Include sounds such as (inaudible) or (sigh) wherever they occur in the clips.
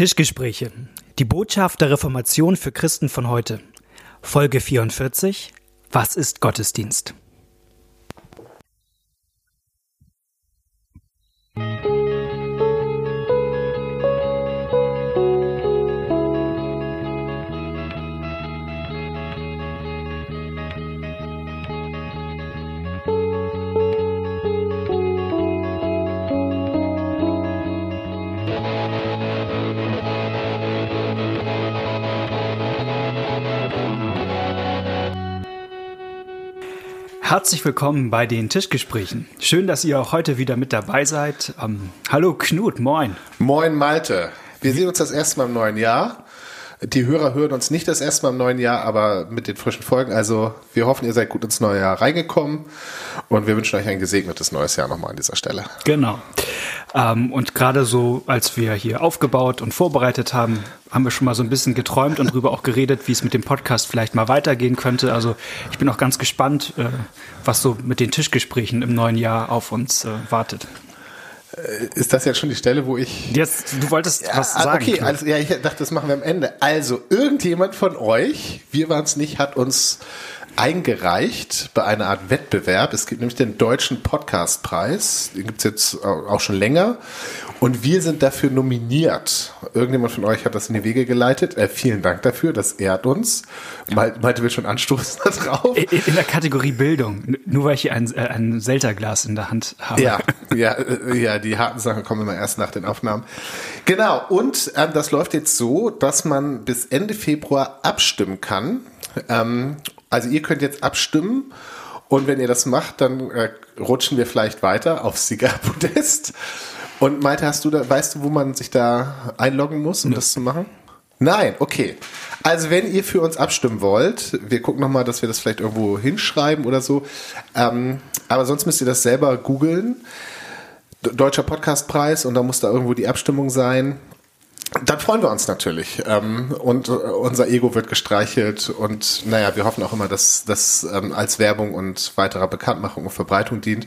Tischgespräche. Die Botschaft der Reformation für Christen von heute. Folge 44. Was ist Gottesdienst? Herzlich willkommen bei den Tischgesprächen. Schön, dass ihr auch heute wieder mit dabei seid. Ähm, hallo Knut, moin. Moin Malte. Wir sehen uns das erste Mal im neuen Jahr. Die Hörer hören uns nicht das erste Mal im neuen Jahr, aber mit den frischen Folgen. Also wir hoffen, ihr seid gut ins neue Jahr reingekommen und wir wünschen euch ein gesegnetes neues Jahr nochmal an dieser Stelle. Genau. Ähm, und gerade so, als wir hier aufgebaut und vorbereitet haben, haben wir schon mal so ein bisschen geträumt und darüber auch geredet, wie es mit dem Podcast vielleicht mal weitergehen könnte. Also ich bin auch ganz gespannt, äh, was so mit den Tischgesprächen im neuen Jahr auf uns äh, wartet. Äh, ist das jetzt schon die Stelle, wo ich. Jetzt, du wolltest ja, was sagen. Okay, also, ja, ich dachte, das machen wir am Ende. Also, irgendjemand von euch, wir waren es nicht, hat uns eingereicht bei einer Art Wettbewerb. Es gibt nämlich den Deutschen Podcastpreis. Den gibt es jetzt auch schon länger. Und wir sind dafür nominiert. Irgendjemand von euch hat das in die Wege geleitet. Äh, vielen Dank dafür, das ehrt uns. Malte will schon anstoßen da drauf. In, der Kategorie Bildung, nur weil ich hier ein, äh, ein Selterglas in der Hand habe. Ja, ja, äh, ja, die harten Sachen kommen immer erst nach den Aufnahmen. Genau, und äh, das läuft jetzt so, dass man bis Ende Februar abstimmen kann. Ähm, also ihr könnt jetzt abstimmen und wenn ihr das macht, dann äh, rutschen wir vielleicht weiter aufs Siegerpodest. Und Malte, hast du da, weißt du, wo man sich da einloggen muss, um ja. das zu machen? Nein, okay. Also wenn ihr für uns abstimmen wollt, wir gucken nochmal, dass wir das vielleicht irgendwo hinschreiben oder so. Ähm, aber sonst müsst ihr das selber googeln. Deutscher Podcastpreis und da muss da irgendwo die Abstimmung sein. Dann freuen wir uns natürlich. Ähm, und äh, unser Ego wird gestreichelt. Und naja, wir hoffen auch immer, dass das ähm, als Werbung und weiterer Bekanntmachung und Verbreitung dient.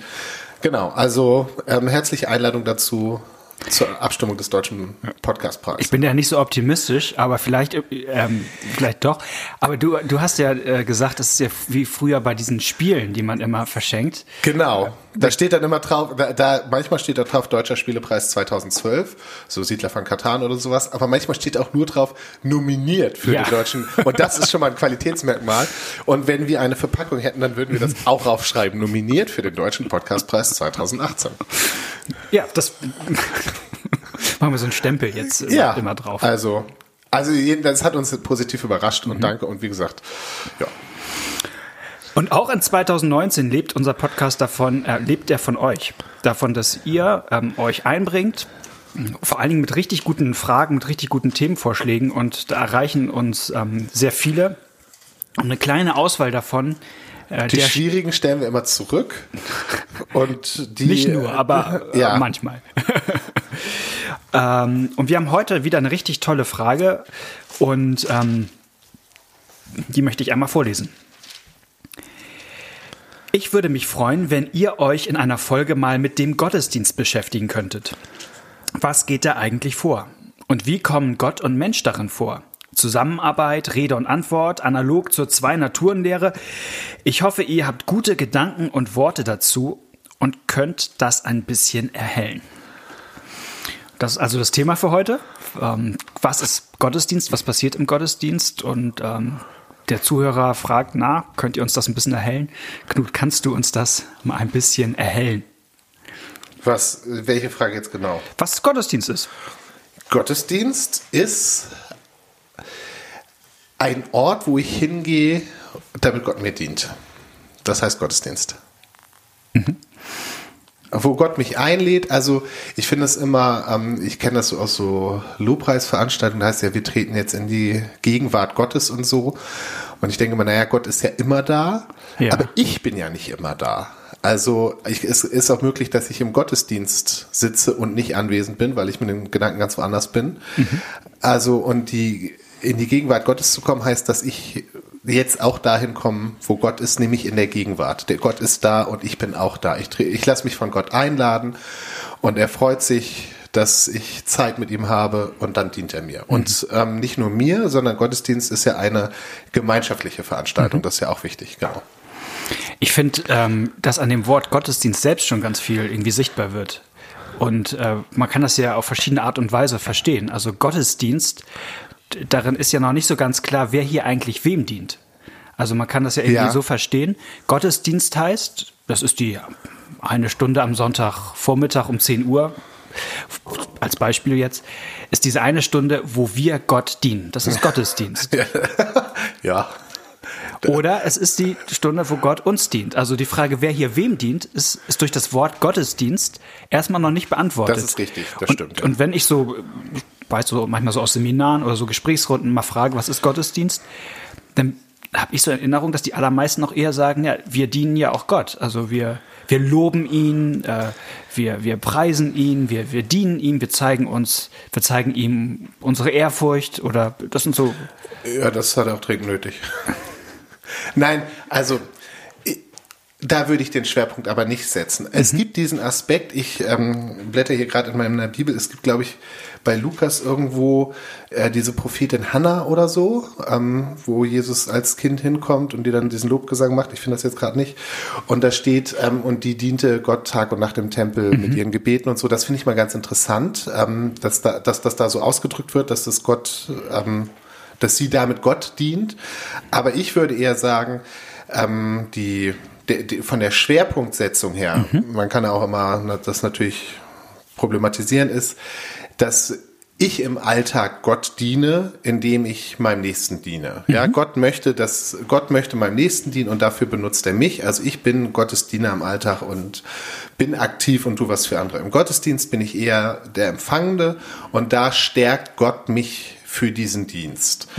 Genau, also ähm, herzliche Einladung dazu zur Abstimmung des deutschen Podcastpreises. Ich bin ja nicht so optimistisch, aber vielleicht, ähm, vielleicht doch. Aber du, du hast ja äh, gesagt, das ist ja wie früher bei diesen Spielen, die man immer verschenkt. Genau. Da steht dann immer drauf, da, da manchmal steht da drauf Deutscher Spielepreis 2012, so Siedler von Katan oder sowas, aber manchmal steht auch nur drauf nominiert für ja. den deutschen. Und das ist schon mal ein Qualitätsmerkmal. Und wenn wir eine Verpackung hätten, dann würden wir das auch aufschreiben, nominiert für den deutschen Podcastpreis 2018. Ja, das machen wir so einen Stempel jetzt immer, ja, immer drauf. Also, also das hat uns positiv überrascht und mhm. danke. Und wie gesagt, ja. Und auch in 2019 lebt unser Podcast davon, äh, lebt er von euch. Davon, dass ihr ähm, euch einbringt, vor allen Dingen mit richtig guten Fragen, mit richtig guten Themenvorschlägen und da erreichen uns ähm, sehr viele. Und eine kleine Auswahl davon äh, die schwierigen stellen wir immer zurück. Und die, Nicht nur, aber (laughs) äh, ja. manchmal. (laughs) ähm, und wir haben heute wieder eine richtig tolle Frage und ähm, die möchte ich einmal vorlesen. Ich würde mich freuen, wenn ihr euch in einer Folge mal mit dem Gottesdienst beschäftigen könntet. Was geht da eigentlich vor? Und wie kommen Gott und Mensch darin vor? Zusammenarbeit, Rede und Antwort, analog zur Zwei-Naturen-Lehre. Ich hoffe, ihr habt gute Gedanken und Worte dazu und könnt das ein bisschen erhellen. Das ist also das Thema für heute. Ähm, was ist Gottesdienst? Was passiert im Gottesdienst? Und ähm, der Zuhörer fragt, na, könnt ihr uns das ein bisschen erhellen? Knut, kannst du uns das mal ein bisschen erhellen? Was, welche Frage jetzt genau? Was Gottesdienst ist? Gottesdienst ist ein Ort, wo ich hingehe, damit Gott mir dient. Das heißt Gottesdienst. Mhm. Wo Gott mich einlädt, also ich finde es immer, ähm, ich kenne das so aus so Lobpreisveranstaltungen, da heißt ja, wir treten jetzt in die Gegenwart Gottes und so. Und ich denke immer, naja, Gott ist ja immer da, ja. aber ich bin ja nicht immer da. Also ich, es ist auch möglich, dass ich im Gottesdienst sitze und nicht anwesend bin, weil ich mit den Gedanken ganz woanders bin. Mhm. Also und die in die Gegenwart Gottes zu kommen, heißt, dass ich jetzt auch dahin komme, wo Gott ist, nämlich in der Gegenwart. Der Gott ist da und ich bin auch da. Ich, ich lasse mich von Gott einladen und er freut sich, dass ich Zeit mit ihm habe und dann dient er mir. Und ähm, nicht nur mir, sondern Gottesdienst ist ja eine gemeinschaftliche Veranstaltung. Das ist ja auch wichtig, genau. Ich finde, ähm, dass an dem Wort Gottesdienst selbst schon ganz viel irgendwie sichtbar wird. Und äh, man kann das ja auf verschiedene Art und Weise verstehen. Also Gottesdienst, darin ist ja noch nicht so ganz klar, wer hier eigentlich wem dient. Also man kann das ja irgendwie Ja. so verstehen. Gottesdienst heißt, das ist die eine Stunde am Sonntagvormittag um 10 Uhr, als Beispiel jetzt, ist diese eine Stunde, wo wir Gott dienen. Das ist (laughs) Gottesdienst. (laughs) Ja. Oder es ist die Stunde, wo Gott uns dient. Also die Frage, wer hier wem dient, ist, ist durch das Wort Gottesdienst erstmal noch nicht beantwortet. Das ist richtig, das und, stimmt, ja. Und wenn ich so, ich weiß so manchmal so aus Seminaren oder so Gesprächsrunden mal frage, was ist Gottesdienst, dann habe ich so in Erinnerung, dass die allermeisten noch eher sagen, ja, wir dienen ja auch Gott. Also wir, wir loben ihn, äh, wir, wir preisen ihn, wir, wir dienen ihm, wir zeigen uns, wir zeigen ihm unsere Ehrfurcht oder das sind so Ja, das hat er auch dringend nötig. (laughs) Nein, also da würde ich den Schwerpunkt aber nicht setzen. Es gibt diesen Aspekt, ich ähm, blätter hier gerade in meiner Bibel, es gibt, glaube ich, bei Lukas irgendwo äh, diese Prophetin Hannah oder so, ähm, wo Jesus als Kind hinkommt und die dann diesen Lobgesang macht. Ich finde das jetzt gerade nicht. Und da steht, ähm, und die diente Gott Tag und Nacht im Tempel mit ihren Gebeten und so. Das finde ich mal ganz interessant, ähm, dass, da, dass das da so ausgedrückt wird, dass das Gott ähm, dass sie damit Gott dient. Aber ich würde eher sagen, ähm, die, die, die, von der Schwerpunktsetzung her, man kann ja auch immer das natürlich problematisieren, ist, dass ich im Alltag Gott diene, indem ich meinem Nächsten diene. Ja, Gott möchte, dass Gott möchte meinem Nächsten dienen und dafür benutzt er mich. Also ich bin Gottes Diener im Alltag und bin aktiv und tu was für andere. Im Gottesdienst bin ich eher der Empfangende und da stärkt Gott mich für diesen Dienst.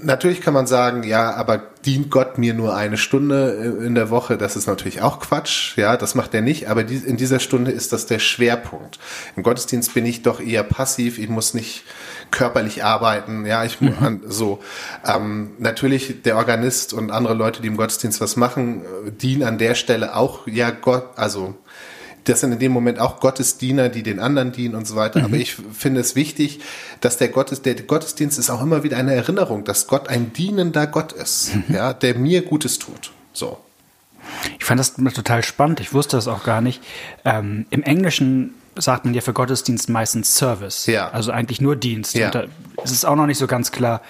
Natürlich kann man sagen, ja, aber dient Gott mir nur eine Stunde in der Woche? Das ist natürlich auch Quatsch. Ja, das macht er nicht. Aber in dieser Stunde ist das der Schwerpunkt. Im Gottesdienst bin ich doch eher passiv. Ich muss nicht körperlich arbeiten. Ja, ich mu- an, so. Ähm, natürlich der Organist und andere Leute, die im Gottesdienst was machen, äh, dienen an der Stelle auch ja Gott, also das sind in dem Moment auch Gottesdiener, die den anderen dienen und so weiter. Aber ich finde es wichtig, dass der, Gottes, der Gottesdienst ist auch immer wieder eine Erinnerung, dass Gott ein dienender Gott ist, ja, der mir Gutes tut. So. Ich fand das total spannend. Ich wusste das auch gar nicht. Ähm, Im Englischen sagt man ja für Gottesdienst meistens Service. Ja. Also eigentlich nur Dienst. Ja. Und da ist es auch noch nicht so ganz klar.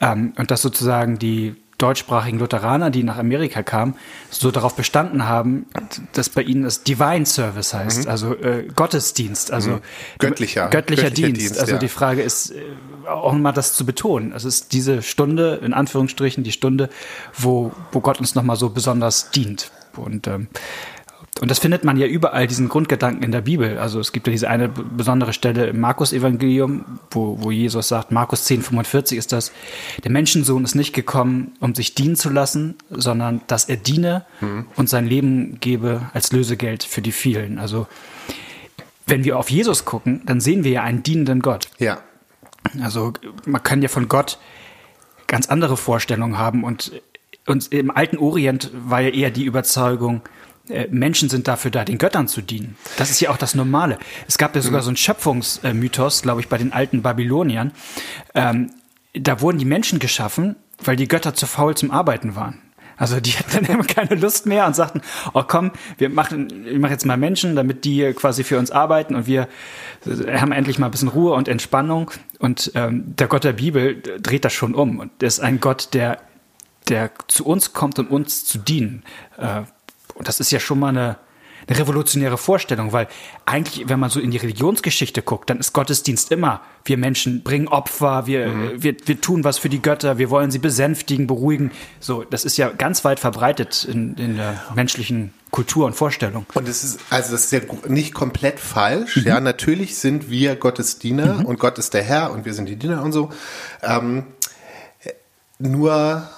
Ähm, und dass sozusagen die deutschsprachigen Lutheraner, die nach Amerika kamen, so darauf bestanden haben, dass bei ihnen das Divine Service heißt, also äh, Gottesdienst, also Mhm. Göttlicher- göttlicher, göttlicher Dienst. Dienst, Also ja. die Frage ist, äh, auch mal das zu betonen. Es ist diese Stunde, in Anführungsstrichen, die Stunde, wo, wo Gott uns nochmal so besonders dient. Und, ähm, und das findet man ja überall, diesen Grundgedanken in der Bibel. Also es gibt ja diese eine besondere Stelle im Markus-Evangelium, wo, wo Jesus sagt, Markus 10, 45 ist das, der Menschensohn ist nicht gekommen, um sich dienen zu lassen, sondern dass er diene und sein Leben gebe als Lösegeld für die vielen. Also wenn wir auf Jesus gucken, dann sehen wir ja einen dienenden Gott. Ja. Also man kann ja von Gott ganz andere Vorstellungen haben und, und im alten Orient war ja eher die Überzeugung, Menschen sind dafür da, den Göttern zu dienen. Das ist ja auch das Normale. Es gab ja sogar so einen Schöpfungsmythos, glaube ich, bei den alten Babyloniern. Ähm, da wurden die Menschen geschaffen, weil die Götter zu faul zum Arbeiten waren. Also die (laughs) hatten dann immer keine Lust mehr und sagten, oh komm, wir machen, ich mache jetzt mal Menschen, damit die quasi für uns arbeiten und wir äh, haben endlich mal ein bisschen Ruhe und Entspannung. Und ähm, der Gott der Bibel dreht das schon um. Und der ist ein Gott, der, der zu uns kommt, um uns zu dienen. Äh, und das ist ja schon mal eine, eine revolutionäre Vorstellung, weil eigentlich, wenn man so in die Religionsgeschichte guckt, dann ist Gottesdienst immer, wir Menschen bringen Opfer, wir, wir, wir tun was für die Götter, wir wollen sie besänftigen, beruhigen. So, das ist ja ganz weit verbreitet in, in der menschlichen Kultur und Vorstellung. Und es ist, also das ist ja nicht komplett falsch. Ja, natürlich sind wir Gottes Diener und Gott ist der Herr und wir sind die Diener und so. Ähm, nur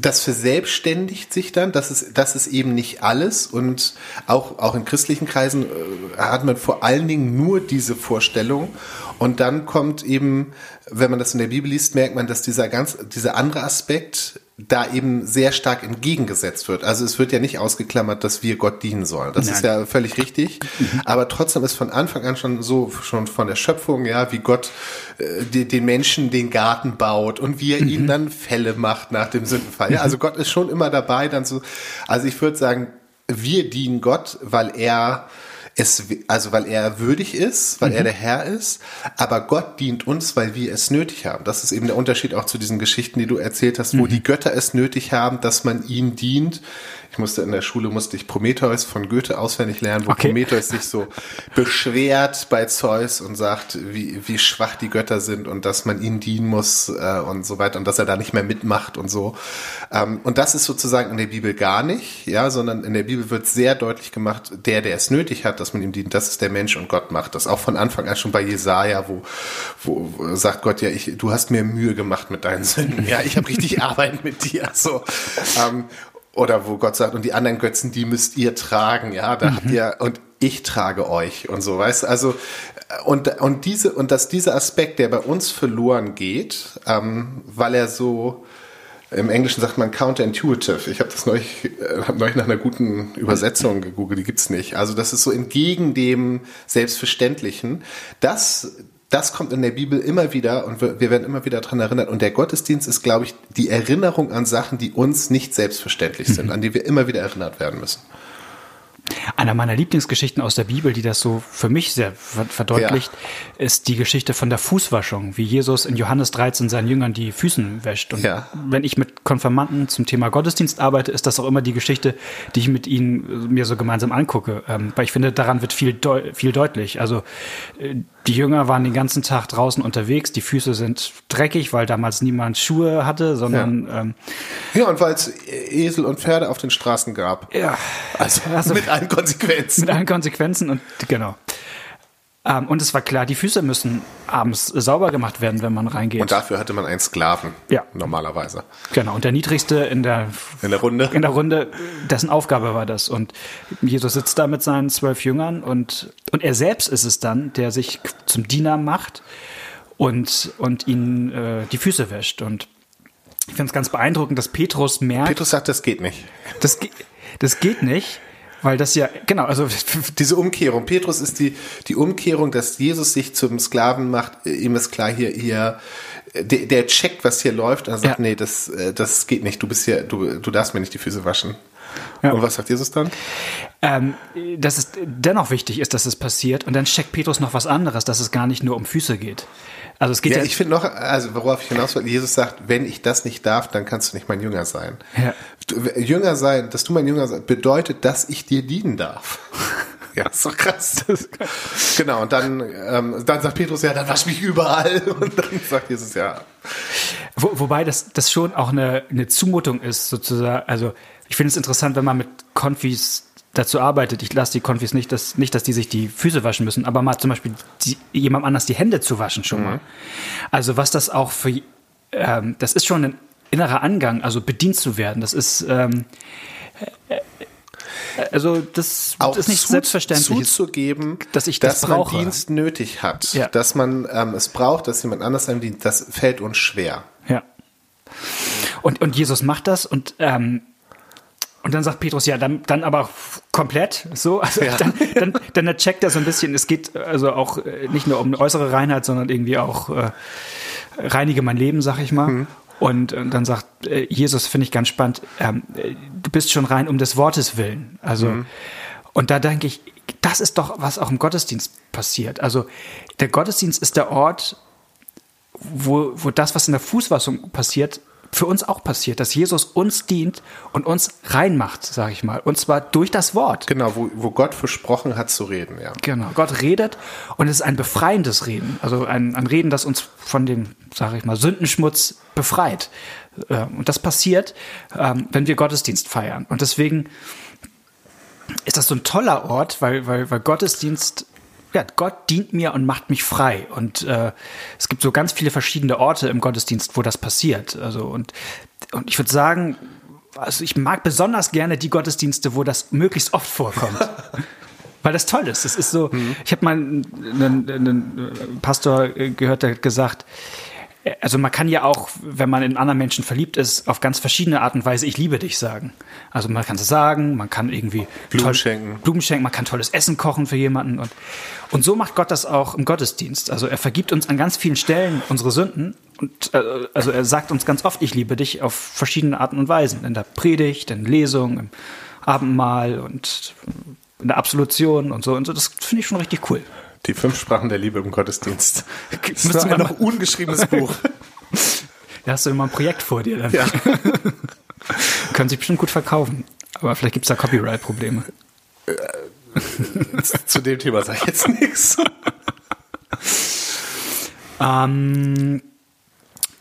das verselbstständigt sich dann, das ist, das ist eben nicht alles. Und auch, auch in christlichen Kreisen äh, hat man vor allen Dingen nur diese Vorstellung. Und dann kommt eben, wenn man das in der Bibel liest, merkt man, dass dieser ganz, dieser andere Aspekt da eben sehr stark entgegengesetzt wird. Also es wird ja nicht ausgeklammert, dass wir Gott dienen sollen. Das Nein. ist ja völlig richtig. Mhm. Aber trotzdem ist von Anfang an schon so, schon von der Schöpfung, ja, wie Gott äh, die, den Menschen den Garten baut und wie er mhm. ihnen dann Fälle macht nach dem Sündenfall. Ja, also Gott ist schon immer dabei, dann so, also ich würde sagen, wir dienen Gott, weil er es, also weil er würdig ist, weil mhm. er der Herr ist, aber Gott dient uns, weil wir es nötig haben. Das ist eben der Unterschied auch zu diesen Geschichten, die du erzählt hast, wo mhm. die Götter es nötig haben, dass man ihnen dient ich musste in der Schule musste ich Prometheus von Goethe auswendig lernen, wo okay. Prometheus sich so beschwert bei Zeus und sagt, wie, wie schwach die Götter sind und dass man ihnen dienen muss äh, und so weiter und dass er da nicht mehr mitmacht und so. Ähm, und das ist sozusagen in der Bibel gar nicht, ja, sondern in der Bibel wird sehr deutlich gemacht, der, der es nötig hat, dass man ihm dient, das ist der Mensch und Gott macht das. Auch von Anfang an schon bei Jesaja, wo, wo, wo sagt Gott ja, ich, du hast mir Mühe gemacht mit deinen Sünden. Ja, ich habe richtig (laughs) Arbeit mit dir. So. Ähm, oder wo Gott sagt, und die anderen Götzen, die müsst ihr tragen, ja, da mhm. habt ihr, und ich trage euch und so, weißt du, also, und, und diese, und dass dieser Aspekt, der bei uns verloren geht, ähm, weil er so, im Englischen sagt man counterintuitive. Ich habe das neulich, äh, hab neulich nach einer guten Übersetzung gegoogelt, die gibt's nicht. Also das ist so entgegen dem Selbstverständlichen. Das, das kommt in der Bibel immer wieder und wir, wir werden immer wieder daran erinnert. Und der Gottesdienst ist, glaube ich, die Erinnerung an Sachen, die uns nicht selbstverständlich sind, mhm. an die wir immer wieder erinnert werden müssen. Einer meiner Lieblingsgeschichten aus der Bibel, die das so für mich sehr verdeutlicht, ja. ist die Geschichte von der Fußwaschung, wie Jesus in Johannes 13 seinen Jüngern die Füßen wäscht. Und ja. wenn ich mit Konfirmanden zum Thema Gottesdienst arbeite, ist das auch immer die Geschichte, die ich mit ihnen mir so gemeinsam angucke, ähm, weil ich finde, daran wird viel, viel deutlich. Also äh, die Jünger waren den ganzen Tag draußen unterwegs, die Füße sind dreckig, weil damals niemand Schuhe hatte, sondern ja, ähm, ja und weil es Esel und Pferde auf den Straßen gab. Ja, also, also mit allen Konsequenzen. Mit allen Konsequenzen und genau. Ähm, und es war klar, die Füße müssen abends sauber gemacht werden, wenn man reingeht. Und dafür hatte man einen Sklaven. Ja. Normalerweise. Genau. Und der niedrigste in der, in der Runde. In der Runde, dessen Aufgabe war das. Und Jesus sitzt da mit seinen zwölf Jüngern und, und er selbst ist es dann, der sich zum Diener macht und, und ihnen äh, die Füße wäscht. Und ich finde es ganz beeindruckend, dass Petrus merkt. Petrus sagt, das geht nicht. Das, das geht nicht. Weil das ja, genau, also (laughs) diese Umkehrung. Petrus ist die, die Umkehrung, dass Jesus sich zum Sklaven macht. Ihm ist klar, hier, hier, der, der checkt, was hier läuft, und er sagt, ja. nee, das, äh, das geht nicht. Du bist hier, du, du darfst mir nicht die Füße waschen. Ja. Und was sagt Jesus dann? Ähm, dass es dennoch wichtig ist, dass es passiert. Und dann checkt Petrus noch was anderes, dass es gar nicht nur um Füße geht. Also es geht ja, ja ich finde noch, also worauf ich hinaus will, Jesus sagt, wenn ich das nicht darf, dann kannst du nicht mein Jünger sein. Ja. Jünger sein, dass du mein Jünger sein, bedeutet, dass ich dir dienen darf. (laughs) Ja, ist doch krass. genau, und dann, ähm, dann sagt Petrus, ja, dann wasch mich überall. (laughs) Und dann sagt Jesus, ja. Wo, wobei das, das schon auch eine, eine Zumutung ist, sozusagen. Also, ich finde es interessant, wenn man mit Konfis dazu arbeitet. Ich lasse die Konfis nicht, dass, nicht, dass die sich die Füße waschen müssen, aber mal zum Beispiel die, jemand anders die Hände zu waschen schon mhm. mal. Also was das auch für, ähm, das ist schon ein innerer Angang, also bedient zu werden. Das ist, ähm, äh, also das auch ist nicht zu, selbstverständlich zuzugeben, dass ich das dass brauche. man Dienst nötig hat, ja. dass man ähm, es braucht, dass jemand anders einem dient. Das fällt uns schwer. Ja. Und und Jesus macht das und ähm, und dann sagt Petrus, ja, dann, dann aber komplett so. (laughs) Also ja. dann, dann, dann checkt er so ein bisschen, es geht also auch äh, nicht nur um äußere Reinheit, sondern irgendwie auch äh, reinige mein Leben, sag ich mal. Mhm. Und, und, dann sagt äh, Jesus, finde ich ganz spannend, ähm, du bist schon rein um des Wortes willen. Also, mhm. und da denke ich, das ist doch, was auch im Gottesdienst passiert. Also, der Gottesdienst ist der Ort, wo, wo das, was in der Fußwassung passiert, für uns auch passiert, dass Jesus uns dient und uns reinmacht, sage ich mal. Und zwar durch das Wort. Genau, wo, wo Gott versprochen hat zu reden, ja. Genau, Gott redet und es ist ein befreiendes Reden. Also ein, ein Reden, das uns von dem, sage ich mal, Sündenschmutz befreit. Äh, und das passiert, ähm, wenn wir Gottesdienst feiern. Und deswegen ist das so ein toller Ort, weil, weil, weil Gottesdienst ja, Gott dient mir und macht mich frei. Und äh, es gibt so ganz viele verschiedene Orte im Gottesdienst, wo das passiert. Also und, und ich würde sagen, also ich mag besonders gerne die Gottesdienste, wo das möglichst oft vorkommt. (laughs) Weil das toll ist. Es ist so, mhm. ich habe mal einen, einen, einen, Pastor gehört, der hat gesagt, also man kann ja auch, wenn man in anderen Menschen verliebt ist, auf ganz verschiedene Art und Weise ich liebe dich sagen. Also man kann es sagen, man kann irgendwie Blumen toll, schenken. Blumen schenken, man kann tolles Essen kochen für jemanden und und so macht Gott das auch im Gottesdienst. Also er vergibt uns an ganz vielen Stellen unsere Sünden und äh, also er sagt uns ganz oft ich liebe dich auf verschiedene Arten und Weisen, in der Predigt, in Lesung, im Abendmahl und in der Absolution und so und so. Das finde ich schon richtig cool. Die fünf Sprachen der Liebe im Gottesdienst. Das ist ein noch ungeschriebenes Buch. Da hast du immer ein Projekt vor dir. Dann. Ja. (laughs) Können sich bestimmt gut verkaufen. Aber vielleicht gibt es da Copyright-Probleme. (laughs) Zu dem Thema sage ich jetzt nichts. Ähm,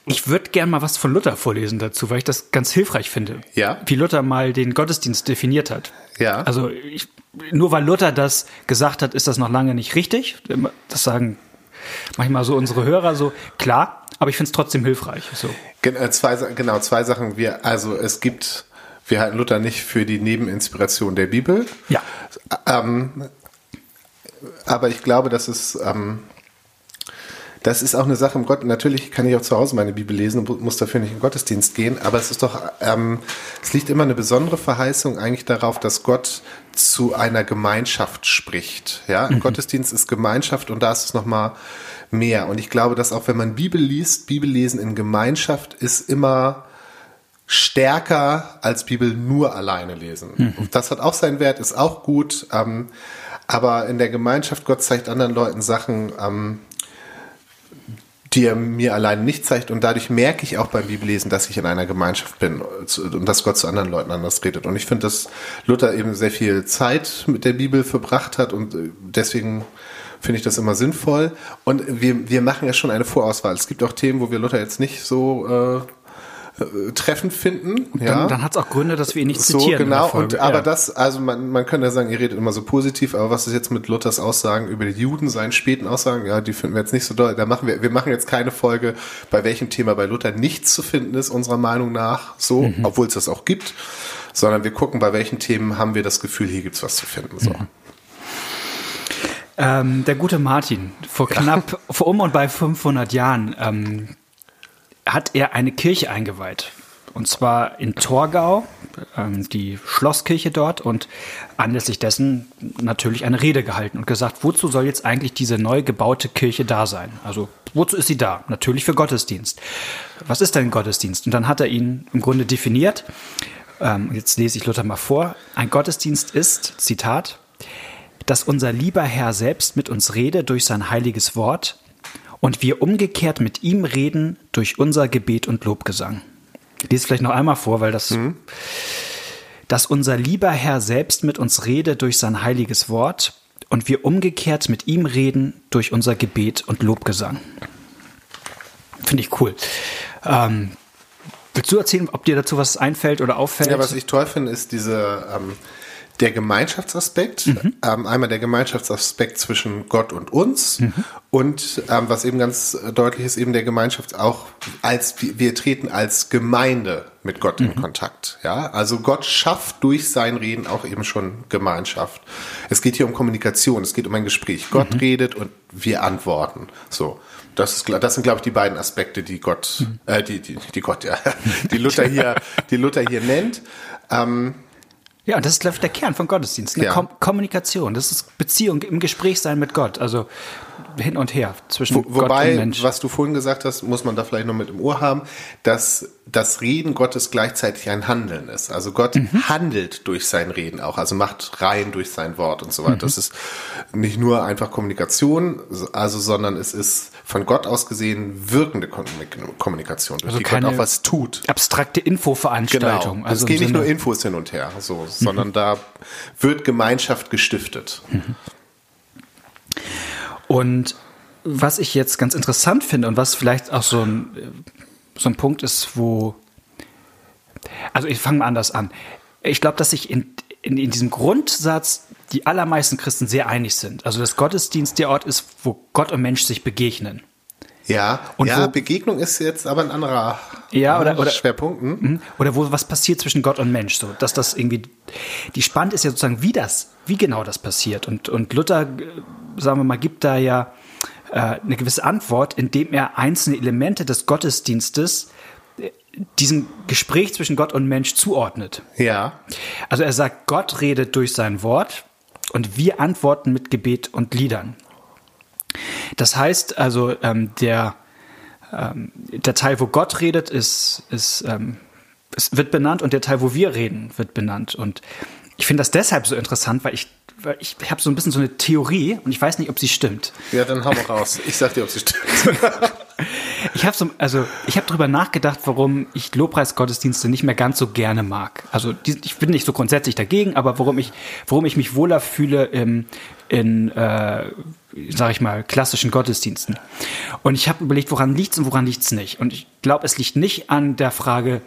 ich würde gern mal was von Luther vorlesen dazu, weil ich das ganz hilfreich finde. Ja. Wie Luther mal den Gottesdienst definiert hat. Ja. Also ich, nur weil Luther das gesagt hat, ist das noch lange nicht richtig. Das sagen manchmal so unsere Hörer so, klar, aber ich finde es trotzdem hilfreich. So. Gen äh, zwei, genau, zwei Sachen. Wir, also es gibt, wir halten Luther nicht für die Nebeninspiration der Bibel. Ja. Ähm, aber ich glaube, dass es, ähm, das ist auch eine Sache im Gott. Natürlich kann ich auch zu Hause meine Bibel lesen und muss dafür nicht in den Gottesdienst gehen, aber es ist doch, ähm, es liegt immer eine besondere Verheißung eigentlich darauf, dass Gott zu einer Gemeinschaft spricht. Ja, im Gottesdienst ist Gemeinschaft und da ist es nochmal mehr. Und ich glaube, dass auch wenn man Bibel liest, Bibellesen in Gemeinschaft ist immer stärker als Bibel nur alleine lesen. Und Das hat auch seinen Wert, ist auch gut. Ähm, aber in der Gemeinschaft, Gott zeigt anderen Leuten Sachen, ähm, die er mir alleine nicht zeigt. Und dadurch merke ich auch beim Bibellesen, dass ich in einer Gemeinschaft bin und dass Gott zu anderen Leuten anders redet. Und ich finde, dass Luther eben sehr viel Zeit mit der Bibel verbracht hat und äh, deswegen finde ich das immer sinnvoll. Und wir, wir machen ja schon eine Vorauswahl. Es gibt auch Themen, wo wir Luther jetzt nicht so äh, äh, treffend finden. Dann, ja. dann hat es auch Gründe, dass wir ihn nicht So, zitieren. genau. Und, aber ja. das, also man, man könnte ja sagen, ihr redet immer so positiv, aber was ist jetzt mit Luthers Aussagen über die Juden, seinen späten Aussagen? Ja, die finden wir jetzt nicht so doll. Da machen wir, wir machen jetzt keine Folge, bei welchem Thema bei Luther nichts zu finden ist, unserer Meinung nach, so, Mhm. obwohl es das auch gibt, sondern wir gucken, bei welchen Themen haben wir das Gefühl, hier gibt's was zu finden, so. Mhm. Ähm, der gute Martin, vor knapp, vor um und bei 500 Jahren, ähm, hat er eine Kirche eingeweiht. Und zwar in Torgau, ähm, die Schlosskirche dort und anlässlich dessen natürlich eine Rede gehalten und gesagt, wozu soll jetzt eigentlich diese neu gebaute Kirche da sein? Also, wozu ist sie da? Natürlich für Gottesdienst. Was ist denn Gottesdienst? Und dann hat er ihn im Grunde definiert. Ähm, jetzt lese ich Luther mal vor. Ein Gottesdienst ist, Zitat, dass unser lieber Herr selbst mit uns rede durch sein heiliges Wort und wir umgekehrt mit ihm reden durch unser Gebet und Lobgesang. Ich lese vielleicht noch einmal vor, weil das, dass unser lieber Herr selbst mit uns rede durch sein heiliges Wort und wir umgekehrt mit ihm reden durch unser Gebet und Lobgesang. Finde ich cool. Ähm, willst du erzählen, ob dir dazu was einfällt oder auffällt? Ja, was ich toll finde, ist diese ähm, der Gemeinschaftsaspekt. Mhm. Ähm, einmal der Gemeinschaftsaspekt zwischen Gott und uns Mhm. und ähm, was eben ganz deutlich ist, eben der Gemeinschaft auch als wir, treten als Gemeinde mit Gott Mhm. in Kontakt. Ja, also Gott schafft durch sein Reden auch eben schon Gemeinschaft. Es geht hier um Kommunikation, es geht um ein Gespräch. Gott Mhm. redet und wir antworten. So. Das, ist, das sind, glaube ich, die beiden Aspekte, die Gott, Mhm. äh, die, die, die Gott, ja, (laughs) die Luther hier, die Luther hier nennt. Ähm, Ja, und das ist, glaube ich, der Kern von Gottesdienst. Eine Ja. Kom Kommunikation. Das ist Beziehung, im Gespräch sein mit Gott. Also hin und her zwischen Wo, Gott und wobei, Mensch. was du vorhin gesagt hast, muss man da vielleicht noch mit im Ohr haben, dass das Reden Gottes gleichzeitig ein Handeln ist. Also Gott Mhm. handelt durch sein Reden auch, also macht rein durch sein Wort und so weiter. Mhm. Das ist nicht nur einfach Kommunikation, also sondern es ist von Gott aus gesehen wirkende Kommunik- Kommunikation, durch Also die Gott auch was tut. Abstrakte Infoveranstaltung. Genau. Also es gehen nicht nur Infos hin und her, so, sondern da wird Gemeinschaft gestiftet. Und was ich jetzt ganz interessant finde und was vielleicht auch so ein, so ein Punkt ist, wo. Also ich fange mal anders an. Ich glaube, dass sich in, in, in diesem Grundsatz die allermeisten Christen sehr einig sind. Also dass Gottesdienst der Ort ist, wo Gott und Mensch sich begegnen. Ja, Und ja wo- Begegnung ist jetzt aber ein anderer Ja, oder- äh, oder- Schwerpunkt. hm? Oder wo was passiert zwischen Gott und Mensch, so dass das irgendwie die spannend ist ja sozusagen, wie das, wie genau das passiert. Und und Luther, äh, sagen wir mal, gibt da ja äh, eine gewisse Antwort, indem er einzelne Elemente des Gottesdienstes diesem Gespräch zwischen Gott und Mensch zuordnet. Ja. Also er sagt, Gott redet durch sein Wort und wir antworten mit Gebet und Liedern. Das heißt also, ähm, der, ähm, der Teil, wo Gott redet, ist, ist, ähm, es wird benannt und der Teil, wo wir reden, wird benannt. Und ich finde das deshalb so interessant, weil ich, weil ich, habe so ein bisschen so eine Theorie und ich weiß nicht, ob sie stimmt. Ja, dann hau mal raus. Ich sag dir, ob sie stimmt. (laughs) Ich habe so, also ich habe darüber nachgedacht, warum ich Lobpreisgottesdienste nicht mehr ganz so gerne mag. Also die, ich bin nicht so grundsätzlich dagegen, aber warum ich, warum ich mich wohler fühle im, in, äh, sag ich mal, klassischen Gottesdiensten. Und ich habe überlegt, woran liegt's und woran liegt's nicht. Und ich glaube, es liegt nicht an der Frage,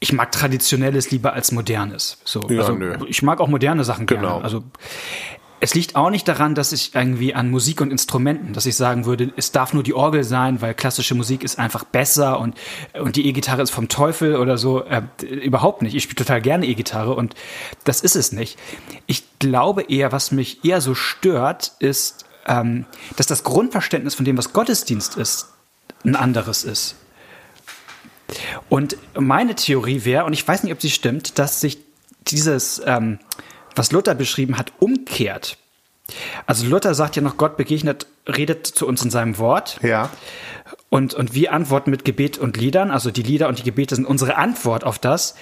ich mag traditionelles lieber als modernes. So, Ja, also nö. ich mag auch moderne Sachen Genau. gerne. Also es liegt auch nicht daran, dass ich irgendwie an Musik und Instrumenten, dass ich sagen würde, es darf nur die Orgel sein, weil klassische Musik ist einfach besser und, und die E-Gitarre ist vom Teufel oder so. Äh, überhaupt nicht. Ich spiele total gerne E-Gitarre und das ist es nicht. Ich glaube eher, was mich eher so stört, ist, ähm, dass das Grundverständnis von dem, was Gottesdienst ist, ein anderes ist. Und meine Theorie wäre, und ich weiß nicht, ob sie stimmt, dass sich dieses, ähm, was Luther beschrieben hat, umkehrt. Also Luther sagt ja noch, Gott begegnet, redet zu uns in seinem Wort. Ja. Und, und wir antworten mit Gebet und Liedern. Also die Lieder und die Gebete sind unsere Antwort auf das.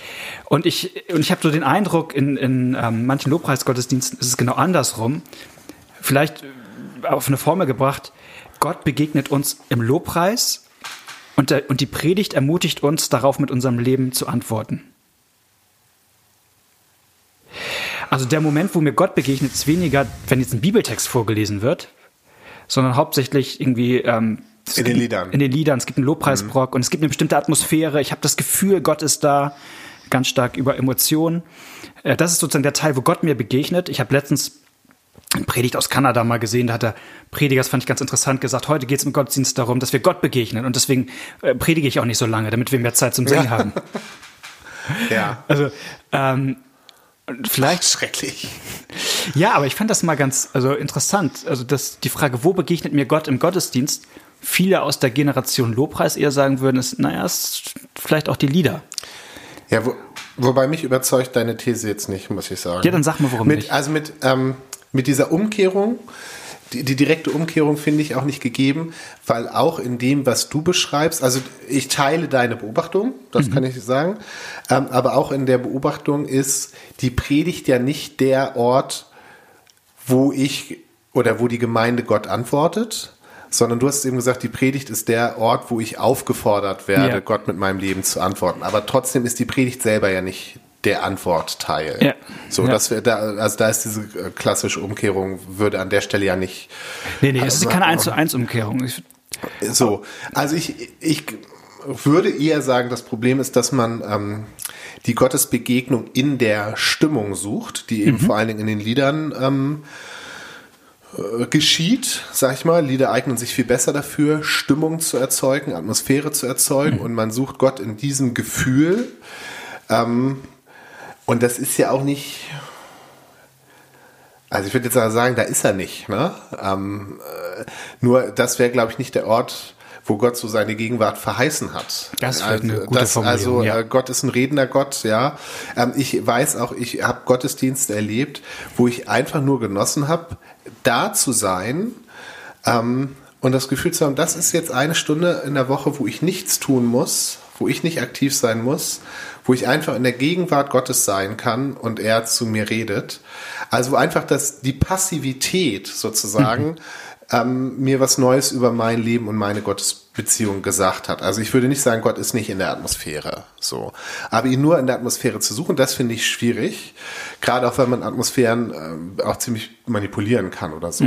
Und ich, und ich habe so den Eindruck, in, in ähm, manchen Lobpreisgottesdiensten ist es genau andersrum. Vielleicht äh, auf eine Formel gebracht, Gott begegnet uns im Lobpreis und, der, und die Predigt ermutigt uns darauf, mit unserem Leben zu antworten. Also der Moment, wo mir Gott begegnet, ist weniger, wenn jetzt ein Bibeltext vorgelesen wird, sondern hauptsächlich irgendwie ähm, In den Liedern. In den Liedern. Es gibt einen Lobpreisbrock und es gibt eine bestimmte Atmosphäre. Ich habe das Gefühl, Gott ist da ganz stark über Emotionen. Äh, Das ist sozusagen der Teil, wo Gott mir begegnet. Ich habe letztens eine Predigt aus Kanada mal gesehen, da hat der Prediger, das fand ich ganz interessant, gesagt, heute geht es im Gottesdienst darum, dass wir Gott begegnen und deswegen äh, predige ich auch nicht so lange, damit wir mehr Zeit zum Singen haben. (laughs) Ja. Also ähm, vielleicht Schrecklich. ja, aber ich fand das mal ganz also interessant. Also das, die Frage, wo begegnet mir Gott im Gottesdienst? Viele aus der Generation Lobpreis eher sagen würden, ist, naja, es ist vielleicht auch die Lieder. Ja, wo, wobei mich überzeugt deine These jetzt nicht, muss ich sagen. Ja, dann sag mal, warum mit, nicht. Also mit, ähm, mit dieser Umkehrung, die, die direkte Umkehrung finde ich auch nicht gegeben, weil auch in dem, was du beschreibst, also ich teile deine Beobachtung, das Mhm. kann ich sagen, ähm, aber auch in der Beobachtung ist die Predigt ja nicht der Ort, wo ich oder wo die Gemeinde Gott antwortet, sondern du hast eben gesagt, die Predigt ist der Ort, wo ich aufgefordert werde, Ja. Gott mit meinem Leben zu antworten. Aber trotzdem ist die Predigt selber ja nicht der Antwortteil. Ja. So, Ja. das wär, da, also da ist diese äh, klassische Umkehrung würde an der Stelle ja nicht Nee, nee, es ist Also, keine 1 zu 1 Umkehrung. Ich, so. Also ich, ich würde eher sagen, das Problem ist, dass man ähm, die Gottesbegegnung in der Stimmung sucht, die eben vor allen Dingen in den Liedern ähm, äh, geschieht, sag ich mal. Lieder eignen sich viel besser dafür, Stimmung zu erzeugen, Atmosphäre zu erzeugen und man sucht Gott in diesem Gefühl. Ähm, und das ist ja auch nicht, also ich würde jetzt sagen, da ist er nicht. Ne? Ähm, äh, nur das wäre, glaube ich, nicht der Ort, wo Gott so seine Gegenwart verheißen hat. Das ist vielleicht eine also, gute das, also Formulierung, ja. äh, Gott ist ein redender Gott, ja. Ähm, ich weiß auch, ich habe Gottesdienste erlebt, wo ich einfach nur genossen habe, da zu sein ähm, und das Gefühl zu haben, das ist jetzt eine Stunde in der Woche, wo ich nichts tun muss, wo ich nicht aktiv sein muss, wo ich einfach in der Gegenwart Gottes sein kann und er zu mir redet. Also einfach das, die Passivität sozusagen ähm, mir was Neues über mein Leben und meine Gottesbeziehung gesagt hat. Also ich würde nicht sagen, Gott ist nicht in der Atmosphäre, so. Aber ihn nur in der Atmosphäre zu suchen, das finde ich schwierig. Gerade auch, weil man Atmosphären ähm, auch ziemlich manipulieren kann oder so.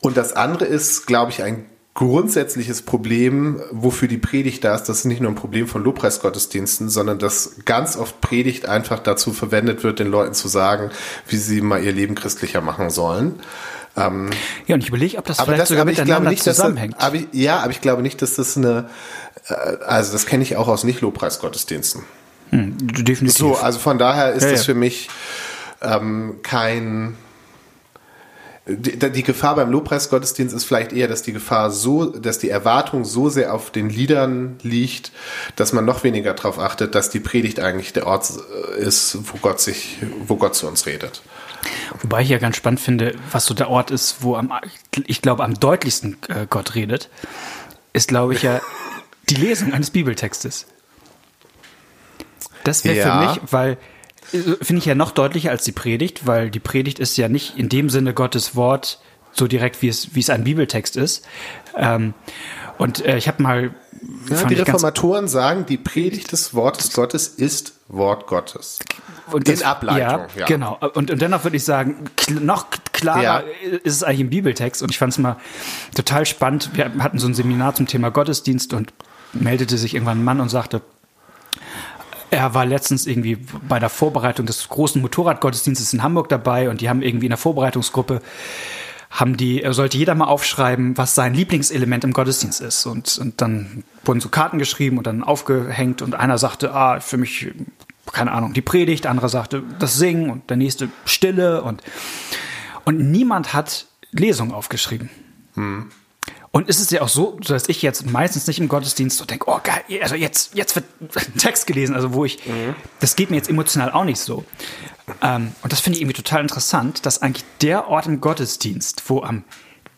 Und das andere ist, glaube ich, ein grundsätzliches Problem, wofür die Predigt da ist, das ist nicht nur ein Problem von Lobpreisgottesdiensten, sondern dass ganz oft Predigt einfach dazu verwendet wird, den Leuten zu sagen, wie sie mal ihr Leben christlicher machen sollen. Ähm, ja, und ich überlege, ob das vielleicht das, sogar miteinander nicht, dass das, zusammenhängt. aber ja, aber ich glaube nicht, dass das eine, äh, also das kenne ich auch aus Nicht-Lobpreisgottesdiensten. Definitiv. So, also von daher ist Ja, das ja. für mich ähm, kein. Die, die Gefahr beim Lobpreisgottesdienst ist vielleicht eher, dass die Gefahr so, dass die Erwartung so sehr auf den Liedern liegt, dass man noch weniger darauf achtet, dass die Predigt eigentlich der Ort ist, wo Gott sich, wo Gott zu uns redet. Wobei ich ja ganz spannend finde, was so der Ort ist, wo am, ich glaube, am deutlichsten äh, Gott redet, ist, glaube ich, ja die Lesung eines Bibeltextes. Das wäre ja. für mich, weil finde ich ja noch deutlicher als die Predigt, weil die Predigt ist ja nicht in dem Sinne Gottes Wort so direkt, wie es, wie es ein Bibeltext ist. Ähm, und äh, ich habe mal. Ja, die Reformatoren sagen, die Predigt des Wortes Gottes ist Wort Gottes. Und das, in Ableitung. Ja, ja, genau. Und, und dennoch würde ich sagen, noch klarer ja. ist es eigentlich im Bibeltext. Und ich fand es mal total spannend. Wir hatten so ein Seminar zum Thema Gottesdienst und meldete sich irgendwann ein Mann und sagte, er war letztens irgendwie bei der Vorbereitung des großen Motorradgottesdienstes in Hamburg dabei und die haben irgendwie in der Vorbereitungsgruppe haben die, sollte jeder mal aufschreiben, was sein Lieblingselement im Gottesdienst ist. Und, und dann wurden so Karten geschrieben und dann aufgehängt und einer sagte, ah, für mich, keine Ahnung, die Predigt, der andere sagte das Singen und der nächste Stille und, und niemand hat Lesung aufgeschrieben. Hm. Und ist es ja auch so, dass ich jetzt meistens nicht im Gottesdienst so denke, oh geil, also jetzt, jetzt wird ein Text gelesen, also wo ich, mhm. das geht mir jetzt emotional auch nicht so. Ähm, und das finde ich irgendwie total interessant, dass eigentlich der Ort im Gottesdienst, wo am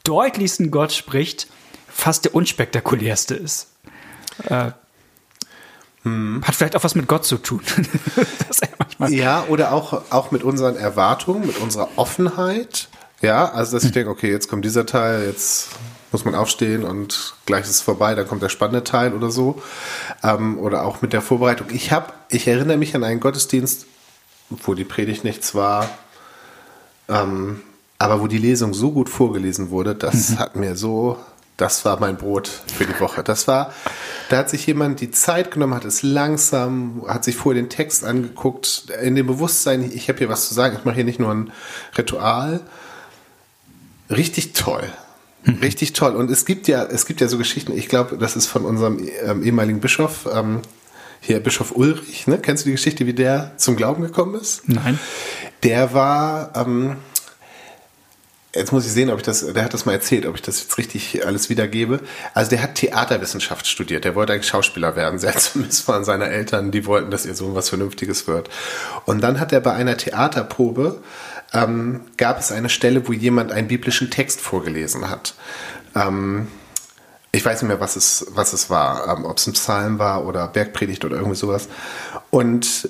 deutlichsten Gott spricht, fast der unspektakulärste ist. Äh, hm. Hat vielleicht auch was mit Gott zu tun. (laughs) ja, oder auch, auch mit unseren Erwartungen, mit unserer Offenheit. Ja, also dass ich hm. denke, okay, jetzt kommt dieser Teil, jetzt muss man aufstehen und gleich ist es vorbei, dann kommt der spannende Teil oder so. Ähm, oder auch mit der Vorbereitung. Ich habe, ich erinnere mich an einen Gottesdienst, wo die Predigt nichts war, ähm, aber wo die Lesung so gut vorgelesen wurde, das mhm. hat mir so, das war mein Brot für die Woche. Das war, da hat sich jemand die Zeit genommen, hat es langsam, hat sich vorher den Text angeguckt, in dem Bewusstsein, ich habe hier was zu sagen, ich mache hier nicht nur ein Ritual. Richtig toll. Richtig toll. Und es gibt ja, es gibt ja so Geschichten, ich glaube, das ist von unserem ähm, ehemaligen Bischof, ähm, hier Bischof Ulrich, ne? Kennst du die Geschichte, wie der zum Glauben gekommen ist? Nein. Der war, ähm, jetzt muss ich sehen, ob ich das, der hat das mal erzählt, ob ich das jetzt richtig alles wiedergebe. Also der hat Theaterwissenschaft studiert, der wollte eigentlich Schauspieler werden, sehr (laughs) zumindest von seiner Eltern, die wollten, dass ihr so was Vernünftiges wird. Und dann hat er bei einer Theaterprobe ähm, gab es eine Stelle, wo jemand einen biblischen Text vorgelesen hat. Ähm, ich weiß nicht mehr, was es, was es war, ähm, ob es ein Psalm war oder Bergpredigt oder irgendwie sowas. Und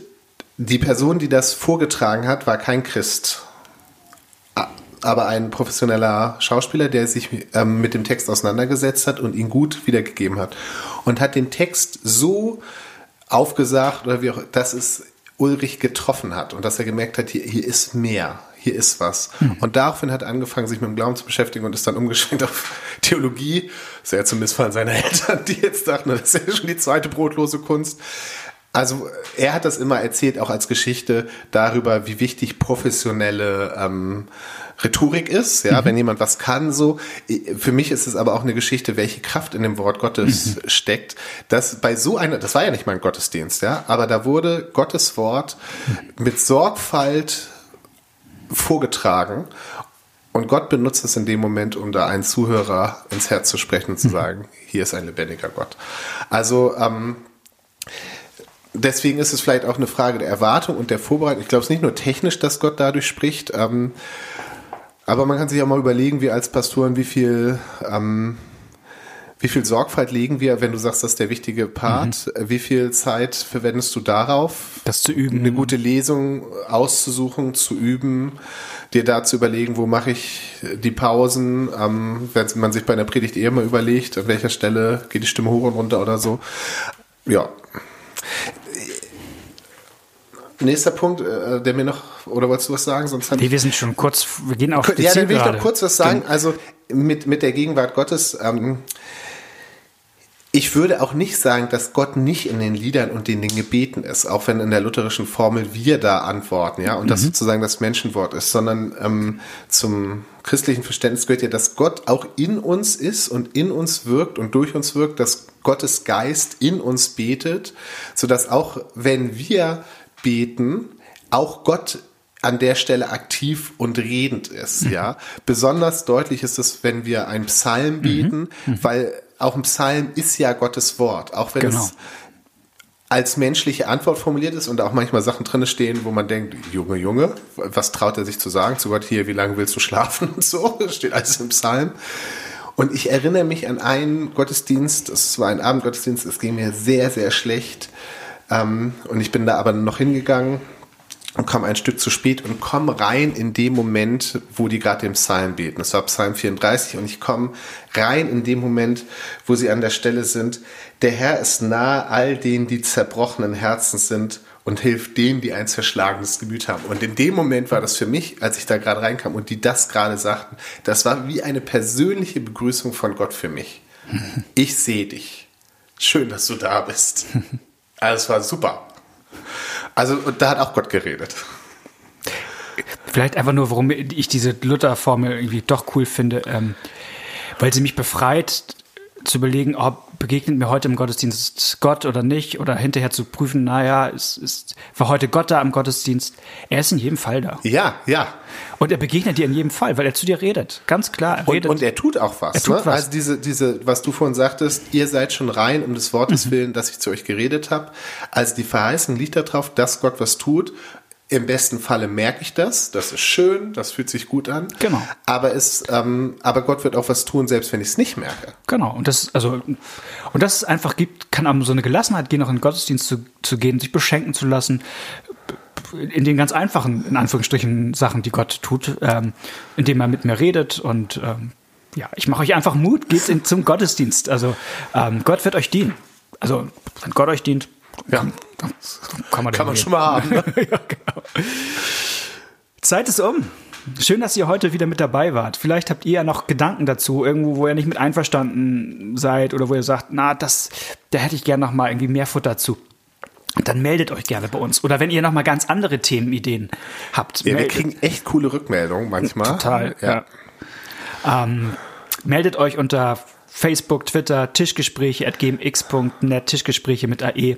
die Person, die das vorgetragen hat, war kein Christ, aber ein professioneller Schauspieler, der sich ähm, mit dem Text auseinandergesetzt hat und ihn gut wiedergegeben hat. Und hat den Text so aufgesagt, oder wie auch, dass es Ulrich getroffen hat und dass er gemerkt hat, hier, hier ist mehr hier ist was. Hm. Und daraufhin hat er angefangen, sich mit dem Glauben zu beschäftigen und ist dann umgeschwenkt auf (laughs) Theologie. Sehr zum Missfallen seiner (laughs) Eltern, die jetzt dachten, das ist ja schon die zweite brotlose Kunst. Also er hat das immer erzählt, auch als Geschichte darüber, wie wichtig professionelle ähm, Rhetorik ist, ja, mhm. wenn jemand was kann, so. Für mich ist es aber auch eine Geschichte, welche Kraft in dem Wort Gottes mhm. steckt. Dass bei so einer, das war ja nicht mein Gottesdienst, ja, aber da wurde Gottes Wort mhm. mit Sorgfalt vorgetragen. Und Gott benutzt es in dem Moment, um da einen Zuhörer ins Herz zu sprechen und zu (laughs) sagen, hier ist ein lebendiger Gott. Also ähm, deswegen ist es vielleicht auch eine Frage der Erwartung und der Vorbereitung. Ich glaube, es ist nicht nur technisch, dass Gott dadurch spricht, ähm, aber man kann sich auch mal überlegen, wir als Pastoren, wie viel ähm, wie viel Sorgfalt legen wir, wenn du sagst, das ist der wichtige Part? Mhm. Wie viel Zeit verwendest du darauf? Das zu üben. Eine gute Lesung auszusuchen, zu üben, dir da zu überlegen, wo mache ich die Pausen, ähm, wenn man sich bei einer Predigt eher mal überlegt, an welcher Stelle geht die Stimme hoch und runter oder so. Ja. Nächster Punkt, äh, der mir noch, oder wolltest du was sagen? Sonst nee, wir sind schon kurz, wir gehen auf die Ja, dann will ich noch kurz was sagen. Also mit, mit der Gegenwart Gottes, ähm, ich würde auch nicht sagen, dass Gott nicht in den Liedern und in den Gebeten ist, auch wenn in der lutherischen Formel wir da antworten, ja, und mhm. das sozusagen das Menschenwort ist, sondern ähm, zum christlichen Verständnis gehört ja, dass Gott auch in uns ist und in uns wirkt und durch uns wirkt, dass Gottes Geist in uns betet, sodass auch wenn wir beten, auch Gott an der Stelle aktiv und redend ist, mhm. ja. Besonders deutlich ist es, wenn wir einen Psalm mhm. beten, mhm. weil auch ein Psalm ist ja Gottes Wort, auch wenn genau. es als menschliche Antwort formuliert ist und auch manchmal Sachen drin stehen, wo man denkt, Junge, Junge, was traut er sich zu sagen zu Gott hier, wie lange willst du schlafen (laughs) und so, das steht alles im Psalm. Und ich erinnere mich an einen Gottesdienst, es war ein Abendgottesdienst, es ging mir sehr, sehr schlecht. Ähm, und ich bin da aber noch hingegangen und komme ein Stück zu spät und komme rein in dem Moment, wo die gerade den Psalm beten. Das war Psalm 34 und ich komme rein in dem Moment, wo sie an der Stelle sind. Der Herr ist nahe all denen, die zerbrochenen Herzens sind und hilft denen, die ein zerschlagenes Gemüt haben. Und in dem Moment war das für mich, als ich da gerade reinkam und die das gerade sagten, das war wie eine persönliche Begrüßung von Gott für mich. (laughs) Ich sehe dich. Schön, dass du da bist. (laughs) Also war super. Also da hat auch Gott geredet. Vielleicht einfach nur, warum ich diese Luther-Formel irgendwie doch cool finde, ähm, weil sie mich befreit, zu überlegen, ob begegnet mir heute im Gottesdienst Gott oder nicht, oder hinterher zu prüfen, naja, ist, ist, war heute Gott da im Gottesdienst? Er ist in jedem Fall da. Ja, ja. Und er begegnet dir in jedem Fall, weil er zu dir redet. Ganz klar. Er redet. Und, und er tut auch was. Er tut ne? was. Also diese, diese, was du vorhin sagtest, ihr seid schon rein um des Wortes mhm. willen, dass ich zu euch geredet habe. Also die Verheißung liegt darauf, dass Gott was tut. Im besten Falle merke ich das. Das ist schön, das fühlt sich gut an. Genau. Aber es, ähm, aber Gott wird auch was tun, selbst wenn ich es nicht merke. Genau. Und das, also, und das einfach gibt, kann einem so eine Gelassenheit gehen, auch in den Gottesdienst zu, zu gehen, sich beschenken zu lassen, in den ganz einfachen, in Anführungsstrichen, Sachen, die Gott tut, ähm, indem er mit mir redet und ähm, ja, ich mache euch einfach Mut, geht in, zum Gottesdienst. Also ähm, Gott wird euch dienen. Also wenn Gott euch dient, ja. kann, kann man, kann man schon mal haben. Ne? (laughs) ja, genau. Zeit ist um. Schön, dass ihr heute wieder mit dabei wart. Vielleicht habt ihr ja noch Gedanken dazu, irgendwo, wo ihr nicht mit einverstanden seid oder wo ihr sagt, na, das, da hätte ich gerne noch mal irgendwie mehr Futter zu dann meldet euch gerne bei uns. Oder wenn ihr nochmal ganz andere Themenideen habt. Ja, wir kriegen echt coole Rückmeldungen manchmal. Total, ja. ja. Ähm, meldet euch unter Facebook, Twitter, Tischgespräche at gmx.net, Tischgespräche mit AE.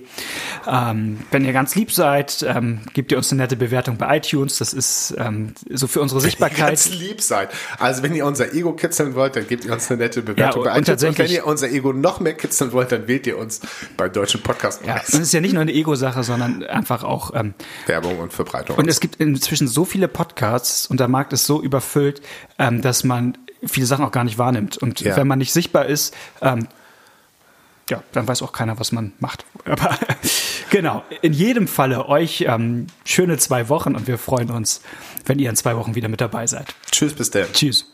Ähm, wenn ihr ganz lieb seid, ähm, gebt ihr uns eine nette Bewertung bei iTunes. Das ist ähm, so für unsere Sichtbarkeit. Wenn ihr ganz lieb seid. Also wenn ihr unser Ego kitzeln wollt, dann gebt ihr uns eine nette Bewertung ja, bei iTunes. Und wenn ihr unser Ego noch mehr kitzeln wollt, dann wählt ihr uns beim Deutschen Podcast. Ja, das ist ja nicht nur eine Ego-Sache, sondern einfach auch ähm, Werbung und Verbreitung. Und es gibt inzwischen so viele Podcasts und der Markt ist so überfüllt, ähm, dass man viele Sachen auch gar nicht wahrnimmt. Und ja. wenn man nicht sichtbar ist, ähm, ja, dann weiß auch keiner, was man macht. (laughs) Aber genau, in jedem Falle euch ähm, schöne zwei Wochen und wir freuen uns, wenn ihr in zwei Wochen wieder mit dabei seid. Tschüss, bis dann. Tschüss.